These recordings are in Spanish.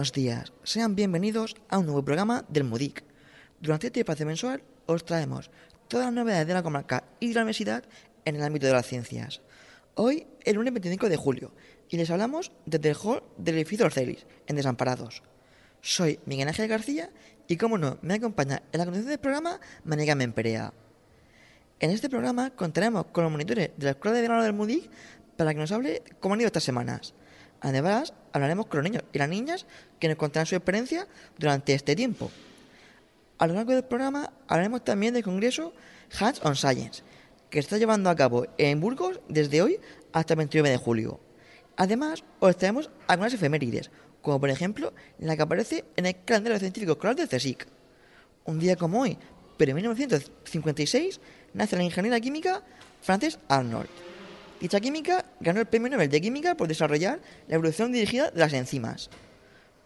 Buenos días, sean bienvenidos a un nuevo programa del MUDIC. Durante este espacio mensual os traemos todas las novedades de la comarca y de la universidad en el ámbito de las ciencias. Hoy, el lunes 25 de julio, y les hablamos desde el hall del edificio Orcelis, en Desamparados. Soy Miguel Ángel García y, como no, me acompaña en la conducción del programa Maniga Memperea. En este programa contaremos con los monitores de la Escuela de Verano del MUDIC para que nos hable cómo han ido estas semanas. Además, hablaremos con los niños y las niñas que nos contarán su experiencia durante este tiempo. A lo largo del programa hablaremos también del Congreso Hands on Science, que está llevando a cabo en Burgos desde hoy hasta el 29 de julio. Además, os traemos algunas efemérides, como por ejemplo la que aparece en el calendario científico escolar del CSIC. Un día como hoy, pero en 1956, nace la ingeniera química Frances Arnold. Dicha química ganó el Premio Nobel de Química por desarrollar la evolución dirigida de las enzimas.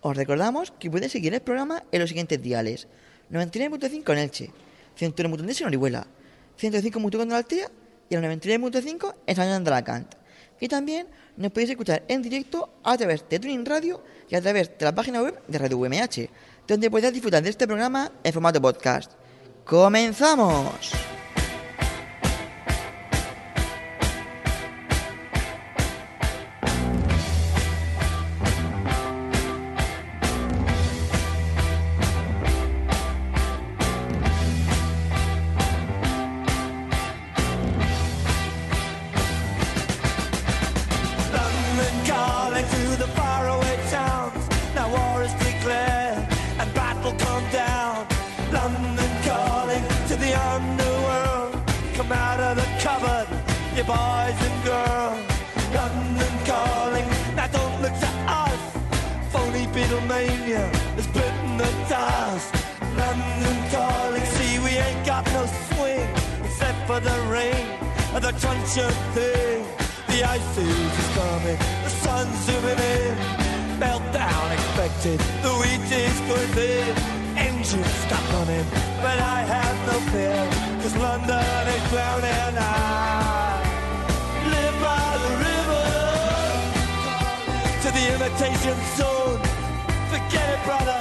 Os recordamos que podéis seguir el programa en los siguientes diales. 99.5 en Elche, 101.3 en Orihuela, 105.1 en Altea y el 99.5 en San Juan de Alacant. Y también nos podéis escuchar en directo a través de Tuning Radio y a través de la página web de Radio UMH, donde podéis disfrutar de este programa en formato podcast. ¡Comenzamos! Dust. London calling, see we ain't got no swing except for the rain and the truncheon thing. The ice age is coming, the sun's zooming in. Meltdown expected, the wheat is going thin. Engines stop running, but I have no fear, cause London is drowning. I live by the river to the imitation zone. Forget it, brother,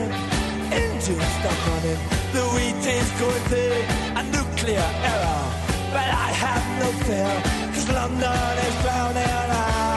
engines stop running, the wheat is going thick, a nuclear error. But I have no fear, cause London is drowning. I,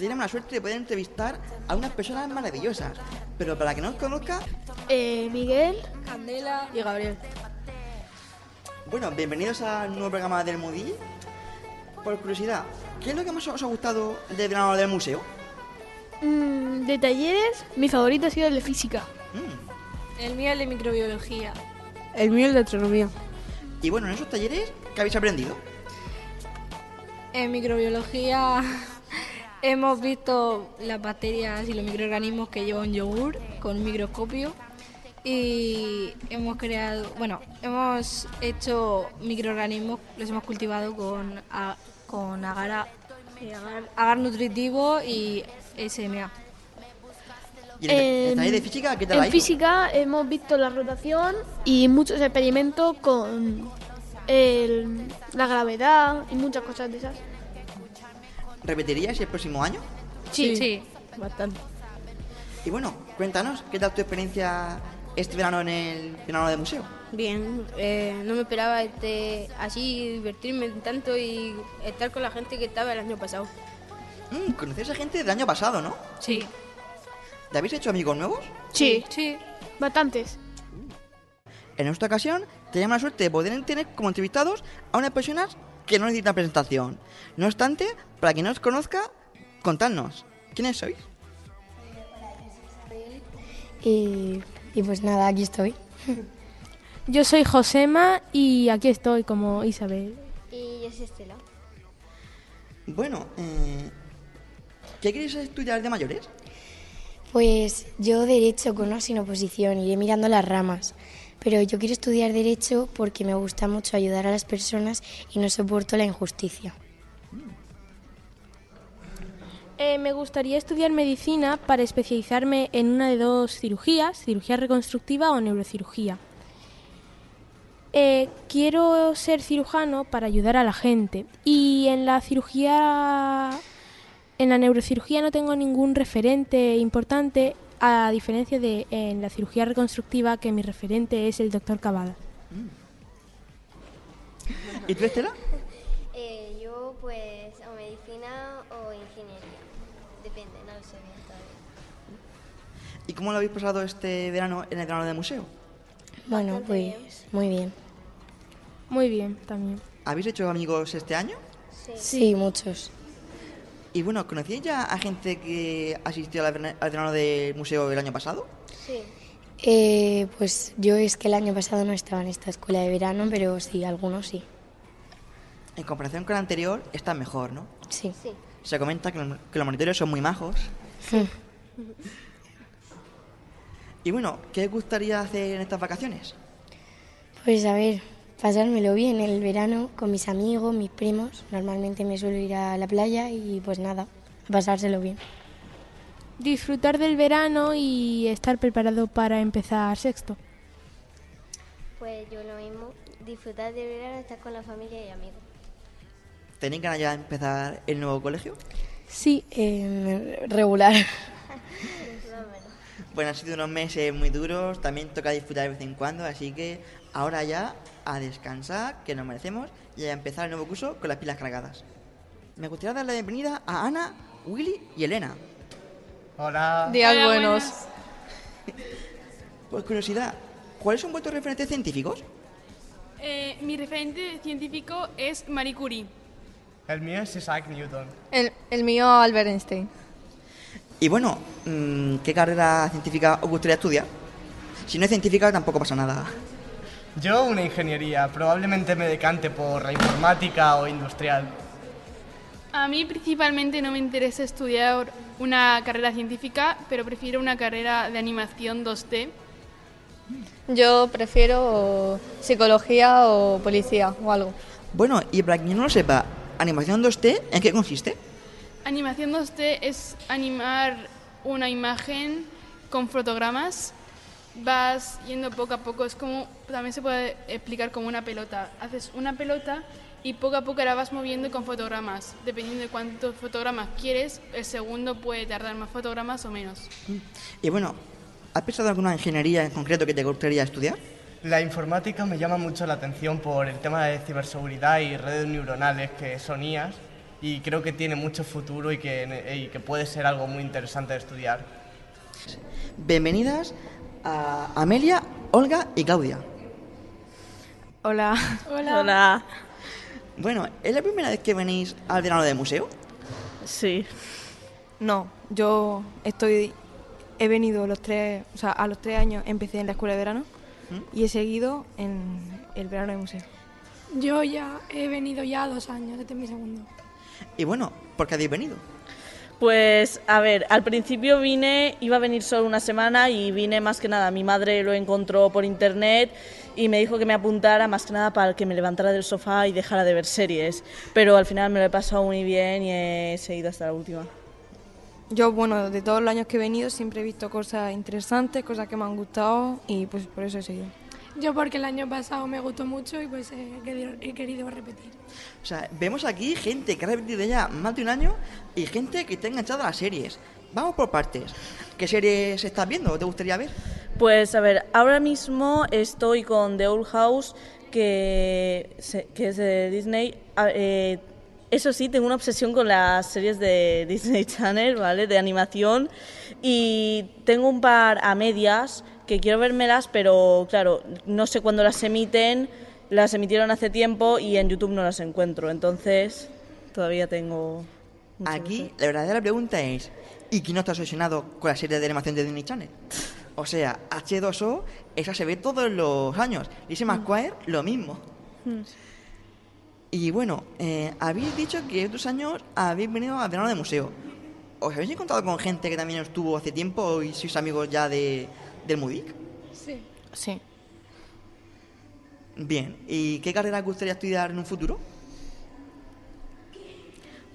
tenemos la suerte de poder entrevistar a unas personas maravillosas. Pero para que no os conozca, Eh, Miguel, Candela y Gabriel. bueno, bienvenidos al nuevo programa del MUDI. Por curiosidad, ¿qué es lo que más os ha gustado del verano del museo? Mm, de talleres, mi favorito ha sido el de física. Mm. El mío el de microbiología. El mío el de astronomía. Y bueno, en esos talleres, ¿qué habéis aprendido? En microbiología hemos visto las bacterias y los microorganismos que lleva un yogur con un microscopio y hemos creado, bueno, hemos hecho microorganismos, los hemos cultivado con, a- con agar, eh, agar, agar nutritivo y SMA. Y el taller de física, ¿qué tal En física hemos visto la rotación y muchos experimentos con el- la gravedad y muchas cosas de esas. ¿Repetirías el próximo año? Sí, sí. Bastante. Y bueno, cuéntanos, ¿qué tal tu experiencia este verano en el verano del museo? Bien, eh, no me esperaba este, así divertirme tanto y estar con la gente que estaba el año pasado. Mm, conocéis a gente del año pasado, ¿no? Sí. ¿Te habéis hecho amigos nuevos? Sí, Sí. bastantes. En esta ocasión tenemos la suerte de poder tener como entrevistados a unas personas que no necesitan presentación. No obstante, para quien no os conozca, contadnos, ¿quiénes sois? Y, y pues nada, aquí estoy. Yo soy Josema y aquí estoy como Isabel. Y yo soy Estela. Bueno, eh, ¿qué queréis estudiar de mayores? Pues yo derecho con o sin oposición, iré mirando las ramas. Pero yo quiero estudiar derecho porque me gusta mucho ayudar a las personas y no soporto la injusticia. Eh, me gustaría estudiar medicina para especializarme en una de dos cirugías, cirugía reconstructiva o neurocirugía. Eh, quiero ser cirujano para ayudar a la gente y en la cirugía, en la neurocirugía no tengo ningún referente importante a diferencia de en la cirugía reconstructiva que mi referente es el doctor Cavada. ¿Y tú, Estela? Eh, yo pues o medicina o ingeniería. Depende, no lo sé bien todavía. ¿Y cómo lo habéis pasado este verano en el verano del museo? Bueno, pues muy bien. Muy bien, también. ¿Habéis hecho amigos este año? Sí, muchos. Y bueno, ¿conocíais ya a gente que asistió al verano del museo el año pasado? Sí. Eh, pues yo es que el año pasado no estaba en esta escuela de verano, pero sí, algunos sí. En comparación con el anterior, está mejor, ¿no? Sí. Sí. Se comenta que, los- que los monitores son muy majos. y bueno, ¿qué os gustaría hacer en estas vacaciones? Pues a ver, pasármelo bien el verano con mis amigos, mis primos. Normalmente me suelo ir a la playa y pues nada, a pasárselo bien. Disfrutar del verano y estar preparado para empezar sexto. Pues yo lo mismo. Disfrutar del verano, estar con la familia y amigos. ¿Tenéis ganas ya de empezar el nuevo colegio? Sí, eh, regular. Bueno, han sido unos meses muy duros, también toca disfrutar de vez en cuando, así que ahora ya a descansar, que nos merecemos, y a empezar el nuevo curso con las pilas cargadas. Me gustaría dar la bienvenida a Ana, Willy y Elena. Hola. Días buenos. Por curiosidad, ¿cuáles son vuestros referentes científicos? Eh, mi referente científico es Marie Curie. El mío es Isaac Newton. El, el mío Albert Einstein. Y bueno, mm, ¿qué carrera científica os gustaría estudiar? Si no es científica tampoco pasa nada. Yo una ingeniería, probablemente me decante por la informática o industrial. A mí principalmente no me interesa estudiar una carrera científica, pero prefiero una carrera de animación 2D. Yo prefiero psicología o policía o algo. Bueno, y para quien no lo sepa, animación 2D, ¿en qué consiste? Animación 2D es animar una imagen con fotogramas. Vas yendo poco a poco, es como, también se puede explicar como una pelota. Haces una pelota y poco a poco la vas moviendo con fotogramas. Dependiendo de cuántos fotogramas quieres, el segundo puede tardar más fotogramas o menos. Y bueno, ¿has pensado en alguna ingeniería en concreto que te gustaría estudiar? La informática me llama mucho la atención por el tema de ciberseguridad y redes neuronales que son IAS y creo que tiene mucho futuro y que, y que puede ser algo muy interesante de estudiar. Bienvenidas a Amelia, Olga y Claudia. Hola. Hola. Hola. Bueno, ¿es la primera vez que venís al verano de museo? Sí. No, yo estoy. He venido los tres. O sea, a los tres años empecé en la escuela de verano y he seguido en el verano de museo. Yo ya he venido ya dos años, este es mi segundo. Y bueno, ¿por qué habéis venido? Pues a ver, al principio vine, iba a venir solo una semana y vine más que nada. Mi madre lo encontró por internet y me dijo que me apuntara más que nada para que me levantara del sofá y dejara de ver series. Pero al final me lo he pasado muy bien y he seguido hasta la última. Yo, bueno, de todos los años que he venido siempre he visto cosas interesantes, cosas que me han gustado y pues por eso he seguido. Yo porque el año pasado me gustó mucho y pues he querido, he querido repetir. O sea, vemos aquí gente que ha repetido ya más de un año y gente que está enganchada a las series. Vamos por partes. ¿Qué series estás viendo o te gustaría ver? Pues a ver, ahora mismo estoy con The Old House, que, se- que es de Disney. A- eh, eso sí, tengo una obsesión con las series de Disney Channel, ¿vale? De animación. Y tengo un par a medias que quiero vérmelas, pero claro, no sé cuándo las emiten. Las emitieron hace tiempo y en YouTube no las encuentro. Entonces, todavía tengo... Aquí la verdadera pregunta es, ¿y quién no está obsesionado con la serie de animación de Disney Channel? O sea, H2O, esa se ve todos los años. Lizzie McGuire, lo mismo. hacer. Y bueno, eh, habéis dicho que estos años habéis venido al verano de museo. ¿Os habéis encontrado con gente que también estuvo hace tiempo y sois amigos ya de, del MUDIC? Sí. Sí. Bien, ¿y qué carrera gustaría estudiar en un futuro?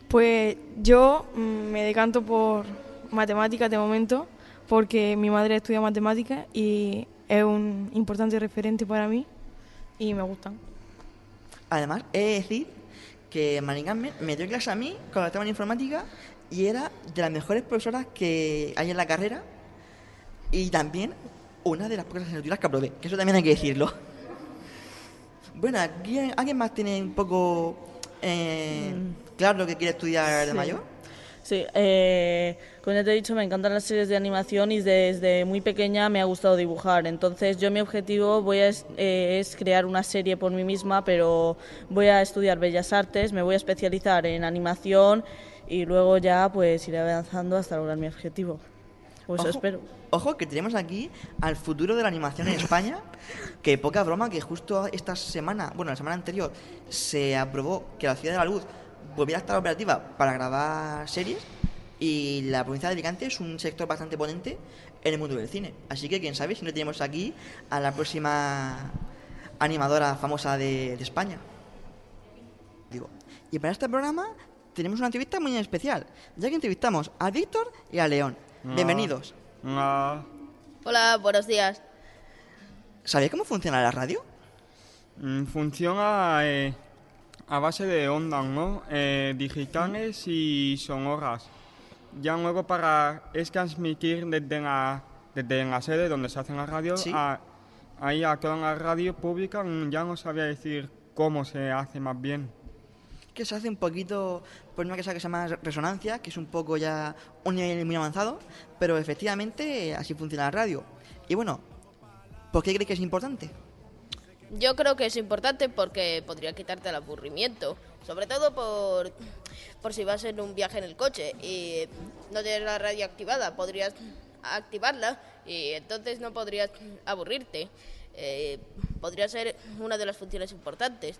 Pues yo mm, me decanto por matemáticas de momento, porque mi madre estudia matemáticas y es un importante referente para mí y me gustan. Además, he de decir que Maricarmen me dio clase a mí cuando estaba en informática y era de las mejores profesoras que hay en la carrera y también una de las pocas asignaturas que aprobé, que eso también hay que decirlo. Bueno, ¿alguien más tiene un poco eh, claro lo que quiere estudiar de Sí. mayor? Sí, eh, como ya te he dicho, me encantan las series de animación y desde muy pequeña me ha gustado dibujar. Entonces, yo mi objetivo voy a es, eh, es crear una serie por mí misma, pero voy a estudiar Bellas Artes, me voy a especializar en animación y luego ya pues iré avanzando hasta lograr mi objetivo. Pues Ojo. espero. Ojo, que tenemos aquí al futuro de la animación en España, que poca broma que justo esta semana, bueno, la semana anterior, se aprobó que la Ciudad de la Luz volviera a estar operativa para grabar series y la provincia de Alicante es un sector bastante potente en el mundo del cine. Así que quién sabe si no tenemos aquí a la próxima animadora famosa de, de España. Digo, y para este programa tenemos una entrevista muy especial, ya que entrevistamos a Víctor y a León. Bienvenidos. Hola, buenos días. ¿Sabéis cómo funciona la radio? Mm, Funciona eh, a base de ondas, ¿no? Eh, digitales y sonoras. Ya luego para es transmitir desde la, desde la sede donde se hace la radio Sí. a, ahí a toda la radio pública. mm, Ya no sabía decir cómo se hace más bien. Que se hace un poquito, pues una cosa que se llama resonancia, que es un poco ya un nivel muy avanzado, pero efectivamente así funciona la radio. Y bueno, ¿por qué crees que es importante? Yo creo que es importante porque podría quitarte el aburrimiento, sobre todo por, por si vas en un viaje en el coche y no tienes la radio activada, podrías activarla y entonces no podrías aburrirte. Eh, podría ser una de las funciones importantes.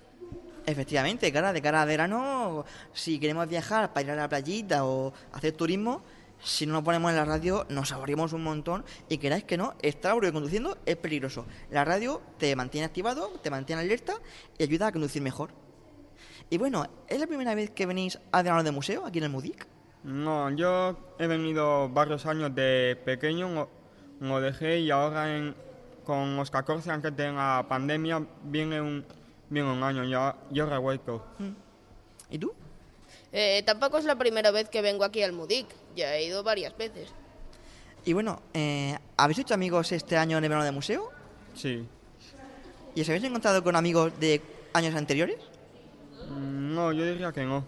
Efectivamente, cara, de cara a verano, si queremos viajar para ir a la playita o hacer turismo, si no nos ponemos en la radio, nos aburrimos un montón y queráis que no, estar aburrido conduciendo es peligroso. La radio te mantiene activado, te mantiene alerta y ayuda a conducir mejor. Y bueno, ¿es la primera vez que venís al verano de museo aquí en el MUDIC? No, yo he venido varios años de pequeño, lo dejé y ahora en- con los 14 antes de la pandemia viene un, viene un año, ya, yo he vuelto. ¿Y tú? Eh, tampoco es la primera vez que vengo aquí al MUDIC, ya he ido varias veces. Y bueno, eh, ¿habéis hecho amigos este año en el verano de museo? Sí. ¿Y os habéis encontrado con amigos de años anteriores? Mm, No, yo diría que no.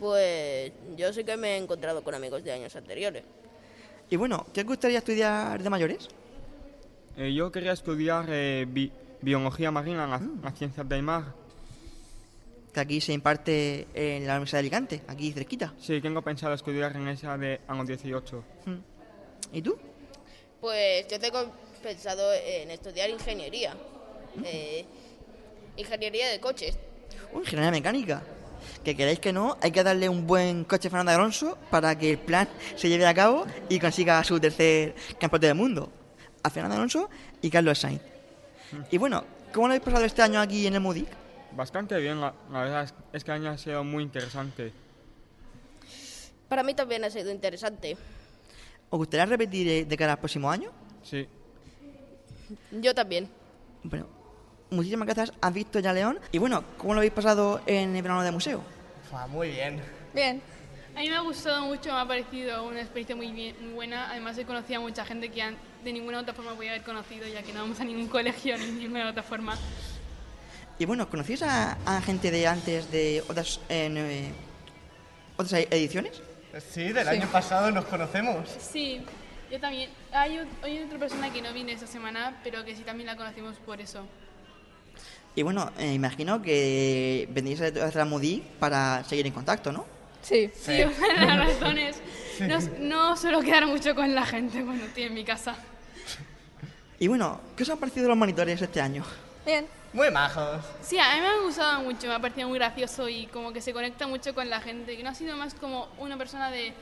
Pues yo sí que me he encontrado con amigos de años anteriores. Y bueno, ¿qué os gustaría estudiar de mayores? Eh, yo quería estudiar eh, bi- biología marina en las, Mm. las ciencias del mar. Que aquí se imparte en la Universidad de Alicante, aquí cerquita. Sí, tengo pensado estudiar en esa de a los 18. ¿Y tú? Pues yo tengo pensado en estudiar ingeniería. Eh, ingeniería de coches. Uy, ingeniería mecánica. Que queréis que no, hay que darle un buen coche a Fernando Alonso para que el plan se lleve a cabo y consiga su tercer campeonato del mundo. A Fernando Alonso y Carlos Sainz. Y bueno, ¿cómo lo habéis pasado este año aquí en el MUDIC? Bastante bien, la, la verdad es, es que el año ha sido muy interesante. Para mí también ha sido interesante. ¿Os gustaría repetir eh, de cara al próximo año? Sí. Yo también. Bueno, muchísimas gracias. ¿Has visto ya León? Y bueno, ¿cómo lo habéis pasado en el verano de museo? Fua, muy bien. Bien. A mí me ha gustado mucho, me ha parecido una experiencia muy, bien, muy buena. Además, he conocido a mucha gente que an- de ninguna otra forma podía haber conocido, ya que no vamos a ningún colegio ni de ninguna otra forma. Y bueno, ¿conocéis a, a gente de antes de otras, eh, otras ediciones? Sí, del Sí. año pasado nos conocemos. Sí, yo también. Hay, hay otra persona que no viene esta semana, pero que sí también la conocimos por eso. Y bueno, eh, imagino que vendréis a hacer la MUDI para seguir en contacto, ¿no? Sí. Sí, una de las razones. No, no suelo quedar mucho con la gente cuando estoy en mi casa. Y bueno, ¿qué os han parecido los monitores este año? Bien. Muy majos. Sí, a mí me ha gustado mucho, me ha parecido muy gracioso y como que se conecta mucho con la gente, que no ha sido más como una persona de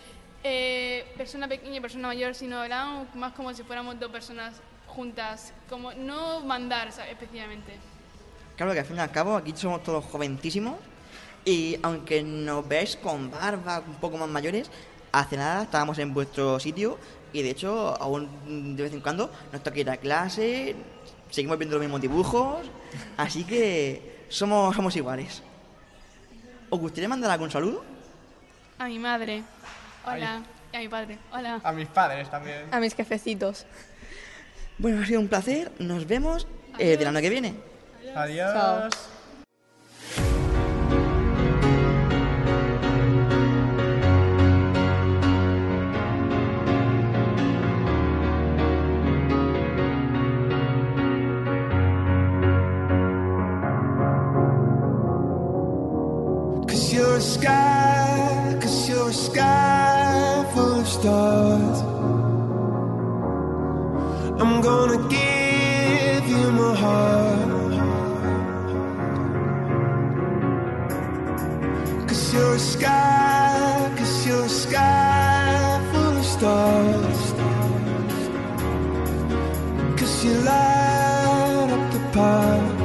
eh, persona pequeña y persona mayor, sino hablábamos más como si fuéramos dos personas juntas, como no mandar ¿sabes? especialmente. Claro que al fin y al cabo aquí somos todos joventísimos y aunque nos veis con barba, un poco más mayores, hace nada estábamos en vuestro sitio y de hecho aún de vez en cuando nos toca ir a clase, seguimos viendo los mismos dibujos, así que somos, somos iguales. ¿Os gustaría mandar algún saludo? A mi madre, hola, y a mi padre, hola. A mis padres también. A mis jefecitos. Bueno, ha sido un placer, nos vemos eh, del año que viene. Adiós. Chao. Sky, cause you're a sky full of stars. I'm gonna give you my heart. Cause you're a sky, cause you're a sky full of stars. Cause you light up the path.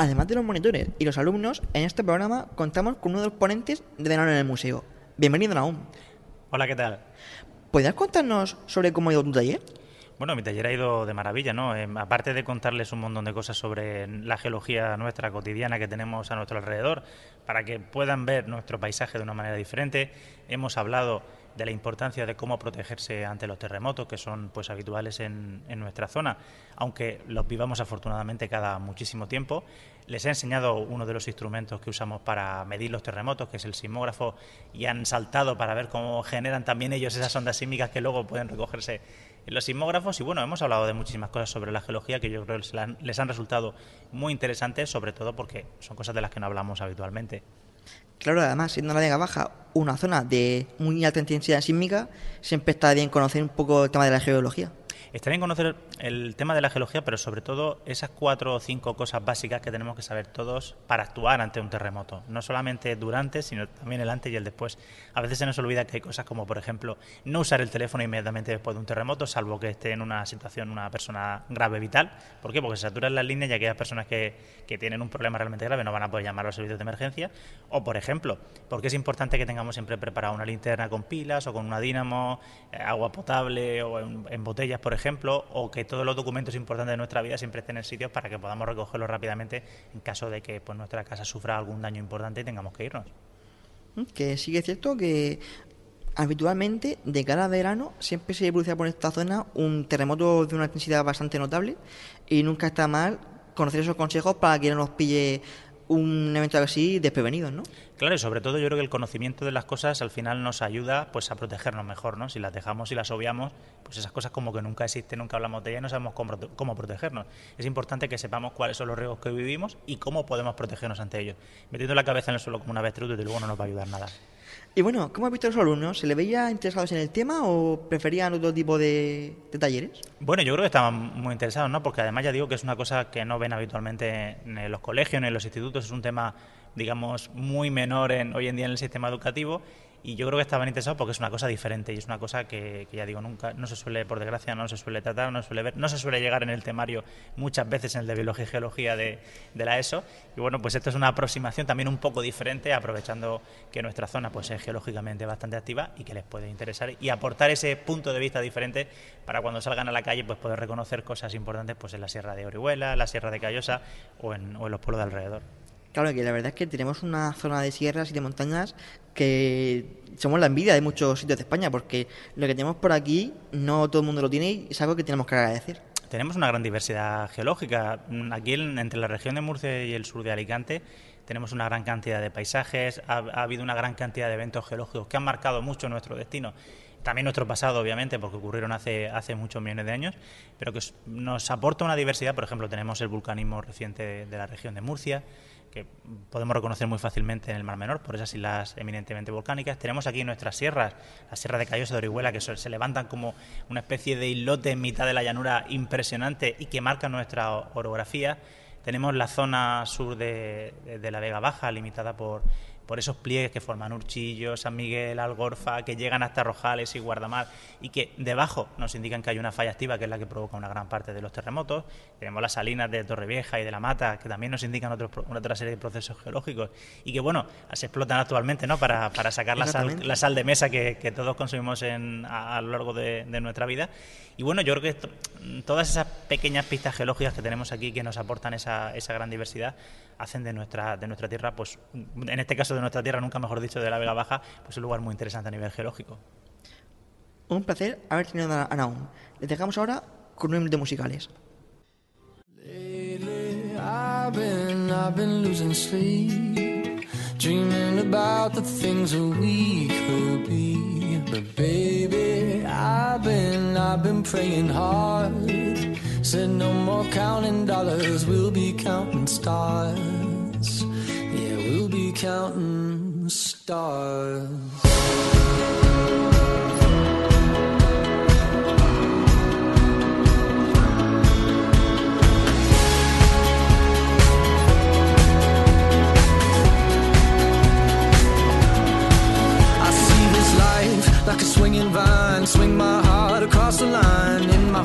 Además de los monitores y los alumnos, en este programa contamos con uno de los ponentes de verano en el museo. Bienvenido, Naum. Hola, ¿qué tal? ¿Podrías contarnos sobre cómo ha ido tu taller? Bueno, mi taller ha ido de maravilla, ¿no? Eh, aparte de contarles un montón de cosas sobre la geología nuestra cotidiana que tenemos a nuestro alrededor, para que puedan ver nuestro paisaje de una manera diferente, hemos hablado de la importancia de cómo protegerse ante los terremotos que son pues habituales en, en nuestra zona, aunque los vivamos afortunadamente cada muchísimo tiempo. Les he enseñado uno de los instrumentos que usamos para medir los terremotos, que es el sismógrafo, y han saltado para ver cómo generan también ellos esas ondas sísmicas que luego pueden recogerse en los sismógrafos. Y bueno, hemos hablado de muchísimas cosas sobre la geología que yo creo que les han, resultado muy interesantes, sobre todo porque son cosas de las que no hablamos habitualmente. Claro, además, siendo la Vega Baja una zona de muy alta intensidad sísmica, siempre está bien conocer un poco el tema de la geología. Está bien conocer el tema de la geología, pero sobre todo esas cuatro o cinco cosas básicas que tenemos que saber todos para actuar ante un terremoto. No solamente durante, sino también el antes y el después. A veces se nos olvida que hay cosas como, por ejemplo, no usar el teléfono inmediatamente después de un terremoto, salvo que esté en una situación una persona grave vital. ¿Por qué? Porque se saturan las líneas y aquellas personas que, que tienen un problema realmente grave no van a poder llamar a los servicios de emergencia. O, por ejemplo, porque es importante que tengamos siempre preparada una linterna con pilas o con una dínamo, eh, agua potable o en, en botellas, por ejemplo ejemplo, o que todos los documentos importantes de nuestra vida siempre estén en sitios para que podamos recogerlos rápidamente en caso de que pues, nuestra casa sufra algún daño importante y tengamos que irnos. Que sí es cierto que habitualmente de cara a verano siempre se produce por esta zona un terremoto de una intensidad bastante notable y nunca está mal conocer esos consejos para que no nos pille un evento así desprevenidos, ¿no? Claro, y sobre todo yo creo que el conocimiento de las cosas al final nos ayuda pues a protegernos mejor, ¿no? Si las dejamos y las obviamos, pues esas cosas como que nunca existen, nunca hablamos de ellas, no sabemos cómo, cómo protegernos. Es importante que sepamos cuáles son los riesgos que vivimos y cómo podemos protegernos ante ellos. Metiendo la cabeza en el suelo como una avestruz, desde luego no nos va a ayudar nada. Y bueno, ¿cómo has visto a los alumnos? ¿Se les veía interesados en el tema o preferían otro tipo de, de, talleres? Bueno, yo creo que estaban muy interesados, ¿no? Porque además ya digo que es una cosa que no ven habitualmente en los colegios, ni en los institutos, es un tema, digamos, muy menor en, hoy en día en el sistema educativo y yo creo que estaban interesados porque es una cosa diferente y es una cosa que, que, ya digo nunca no se suele por desgracia no se suele tratar no se suele ver no se suele llegar en el temario muchas veces en el de biología y geología de, de, la ESO. Y bueno pues esto es una aproximación también un poco diferente aprovechando que nuestra zona pues es geológicamente bastante activa y que les puede interesar y aportar ese punto de vista diferente para cuando salgan a la calle pues poder reconocer cosas importantes pues en la Sierra de Orihuela la Sierra de Callosa o en, o en los pueblos de alrededor Claro que la verdad es que tenemos una zona de sierras y de montañas que somos la envidia de muchos sitios de España, porque lo que tenemos por aquí no todo el mundo lo tiene y es algo que tenemos que agradecer. Tenemos una gran diversidad geológica. Aquí entre la región de Murcia y el sur de Alicante tenemos una gran cantidad de paisajes, ha, ha habido una gran cantidad de eventos geológicos que han marcado mucho nuestro destino también nuestro pasado, obviamente, porque ocurrieron hace, hace muchos millones de años, pero que nos aporta una diversidad. Por ejemplo, tenemos el vulcanismo reciente de la región de Murcia, que podemos reconocer muy fácilmente en el Mar Menor, por esas islas eminentemente volcánicas. Tenemos aquí nuestras sierras, la Sierra de Callosa de Orihuela, que se levantan como una especie de islote en mitad de la llanura impresionante y que marcan nuestra orografía. Tenemos la zona sur de, de la Vega Baja, limitada por por esos pliegues que forman Urchillo, San Miguel, Algorfa, que llegan hasta Rojales y Guardamar y que debajo nos indican que hay una falla activa que es la que provoca una gran parte de los terremotos. Tenemos las salinas de Torrevieja y de La Mata que también nos indican otros, otra serie de procesos geológicos y que, bueno, se explotan actualmente ¿no? para, para sacar la sal, la sal, de mesa que, que todos consumimos en, a, a, lo largo de, de, nuestra vida. Y bueno, yo creo que esto, todas esas pequeñas pistas geológicas que tenemos aquí que nos aportan esa, esa gran diversidad hacen de nuestra, de nuestra tierra, pues en este caso de nuestra tierra, nunca mejor dicho, de la Vega Baja, pues un lugar muy interesante a nivel geológico. Un placer haber tenido a Naum. Les dejamos ahora con un de musicales. Lately, I've been, I've been losing sleep, dreaming about the things that we could be. But baby, I've been, I've been praying hard. Said no more counting dollars, we'll be counting stars. Yeah, we'll be counting stars. I see this life like a swinging vine, swing my heart across the line. In my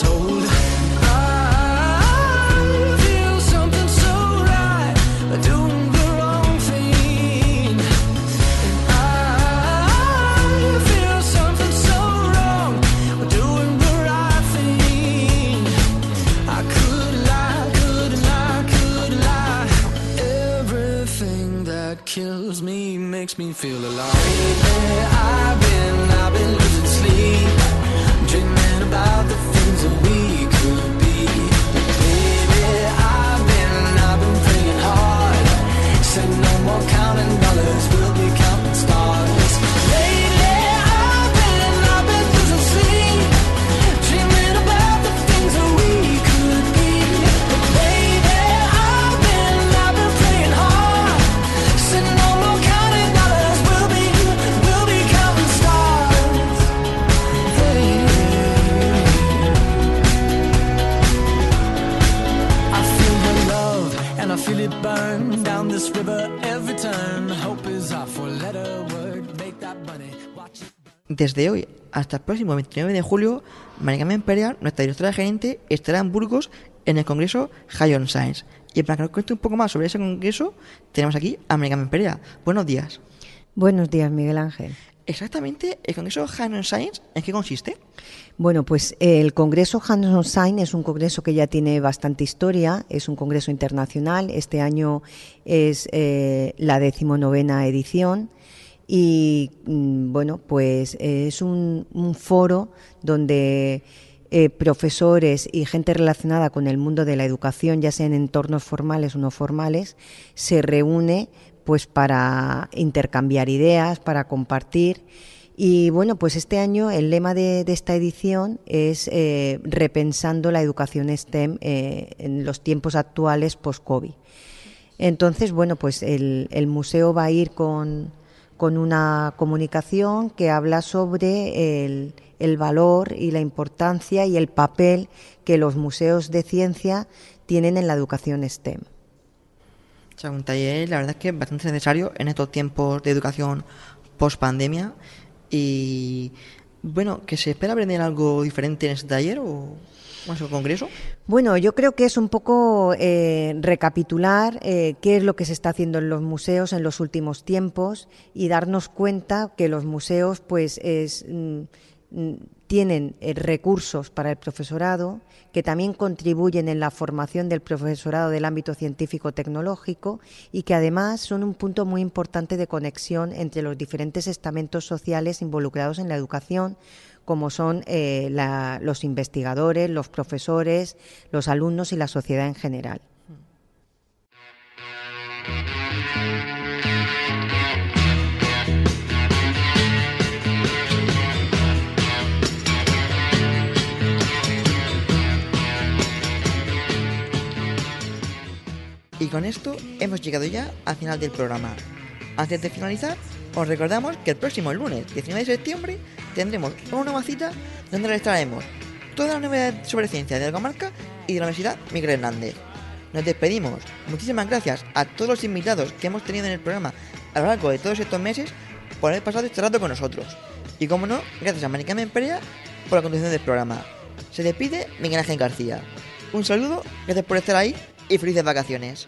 feel alive. Desde hoy hasta el próximo 29 de julio, María Carmen Perea, nuestra directora gerente, estará en Burgos en el Congreso High on Science Y para que nos cuente un poco más sobre ese congreso, tenemos aquí a American Perea. Buenos días. Buenos días, Miguel Ángel. Exactamente, el Congreso Hands Science, ¿en qué consiste? Bueno, pues el Congreso Hands on Science es un congreso que ya tiene bastante historia, es un congreso internacional. Este año es eh, la decimonovena edición y mm, bueno, pues es un, foro donde eh, profesores y gente relacionada con el mundo de la educación, ya sea en entornos formales o no formales, se reúne pues para intercambiar ideas, para compartir. Y bueno, pues este año el lema de, esta edición es eh, repensando la educación STEM eh, en los tiempos actuales post-COVID. Entonces, bueno, pues el, museo va a ir con, con, una comunicación que habla sobre el, valor y la importancia y el papel que los museos de ciencia tienen en la educación STEM. Un taller, la verdad es que es bastante necesario en estos tiempos de educación post pandemia. Y bueno, ¿que se espera aprender algo diferente en este taller o en el congreso? Bueno, yo creo que es un poco eh, recapitular eh, qué es lo que se está haciendo en los museos en los últimos tiempos y darnos cuenta que los museos, pues, es. Mm, mm, tienen eh, recursos para el profesorado que también contribuyen en la formación del profesorado del ámbito científico-tecnológico y que además son un punto muy importante de conexión entre los diferentes estamentos sociales involucrados en la educación, como son eh, los investigadores, los profesores, los alumnos y la sociedad en general. Y con esto hemos llegado ya al final del programa. Antes de finalizar, os recordamos que el próximo lunes 19 de septiembre tendremos una nueva cita donde les traemos toda la novedades sobre ciencia de la y de la Universidad Miguel Hernández. Nos despedimos. Muchísimas gracias a todos los invitados que hemos tenido en el programa a lo largo de todos estos meses por haber pasado este rato con nosotros. Y como no, gracias a Manica Perea por la conducción del programa. Se despide Miguel Ángel García. Un saludo, gracias por estar ahí y felices vacaciones.